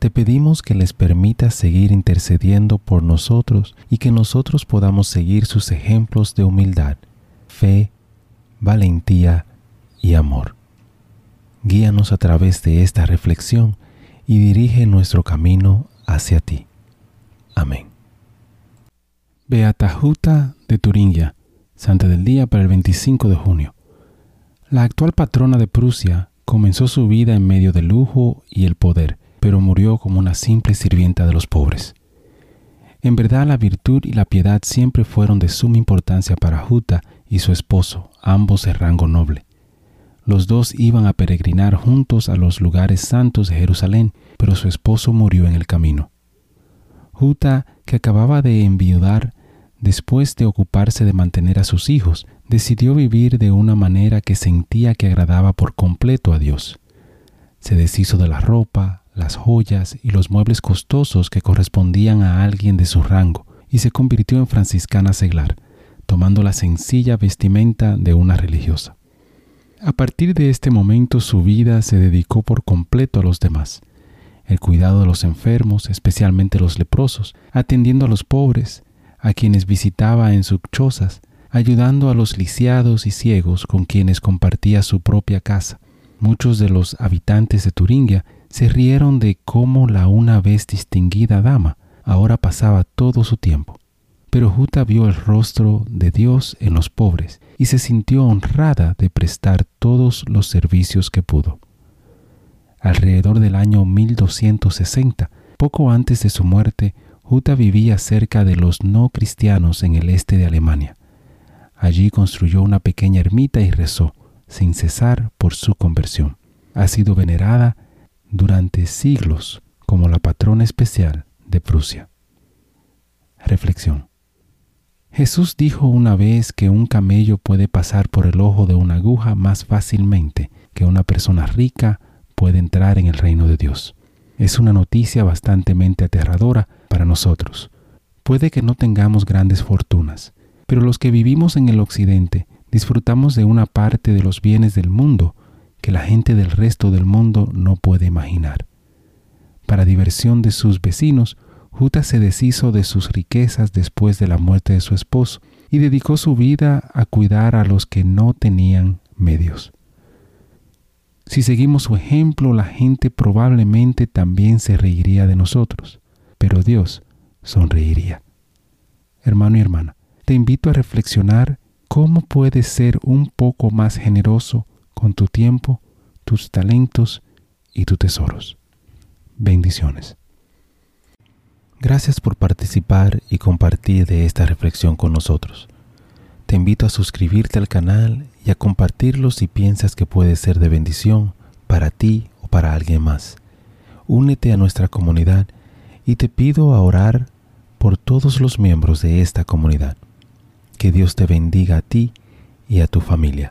Te pedimos que les permitas seguir intercediendo por nosotros y que nosotros podamos seguir sus ejemplos de humildad, fe, valentía y amor. Guíanos a través de esta reflexión y dirige nuestro camino hacia ti. Amén. Beata Juta de Turingia, Santa del Día para el 25 de junio. La actual patrona de Prusia comenzó su vida en medio del lujo y el poder pero murió como una simple sirvienta de los pobres. En verdad la virtud y la piedad siempre fueron de suma importancia para Juta y su esposo, ambos de rango noble. Los dos iban a peregrinar juntos a los lugares santos de Jerusalén, pero su esposo murió en el camino. Juta, que acababa de enviudar, después de ocuparse de mantener a sus hijos, decidió vivir de una manera que sentía que agradaba por completo a Dios. Se deshizo de la ropa, las joyas y los muebles costosos que correspondían a alguien de su rango, y se convirtió en franciscana seglar, tomando la sencilla vestimenta de una religiosa. A partir de este momento su vida se dedicó por completo a los demás, el cuidado de los enfermos, especialmente los leprosos, atendiendo a los pobres, a quienes visitaba en sus chozas, ayudando a los lisiados y ciegos con quienes compartía su propia casa. Muchos de los habitantes de Turingia se rieron de cómo la una vez distinguida dama ahora pasaba todo su tiempo. Pero Juta vio el rostro de Dios en los pobres y se sintió honrada de prestar todos los servicios que pudo. Alrededor del año 1260, poco antes de su muerte, Juta vivía cerca de los no cristianos en el este de Alemania. Allí construyó una pequeña ermita y rezó, sin cesar, por su conversión. Ha sido venerada durante siglos como la patrona especial de Prusia. Reflexión. Jesús dijo una vez que un camello puede pasar por el ojo de una aguja más fácilmente que una persona rica puede entrar en el reino de Dios. Es una noticia bastante aterradora para nosotros. Puede que no tengamos grandes fortunas, pero los que vivimos en el occidente disfrutamos de una parte de los bienes del mundo que la gente del resto del mundo no puede imaginar. Para diversión de sus vecinos, Juta se deshizo de sus riquezas después de la muerte de su esposo y dedicó su vida a cuidar a los que no tenían medios. Si seguimos su ejemplo, la gente probablemente también se reiría de nosotros, pero Dios sonreiría. Hermano y hermana, te invito a reflexionar cómo puedes ser un poco más generoso con tu tiempo, tus talentos y tus tesoros. Bendiciones. Gracias por participar y compartir de esta reflexión con nosotros. Te invito a suscribirte al canal y a compartirlo si piensas que puede ser de bendición para ti o para alguien más. Únete a nuestra comunidad y te pido a orar por todos los miembros de esta comunidad. Que Dios te bendiga a ti y a tu familia.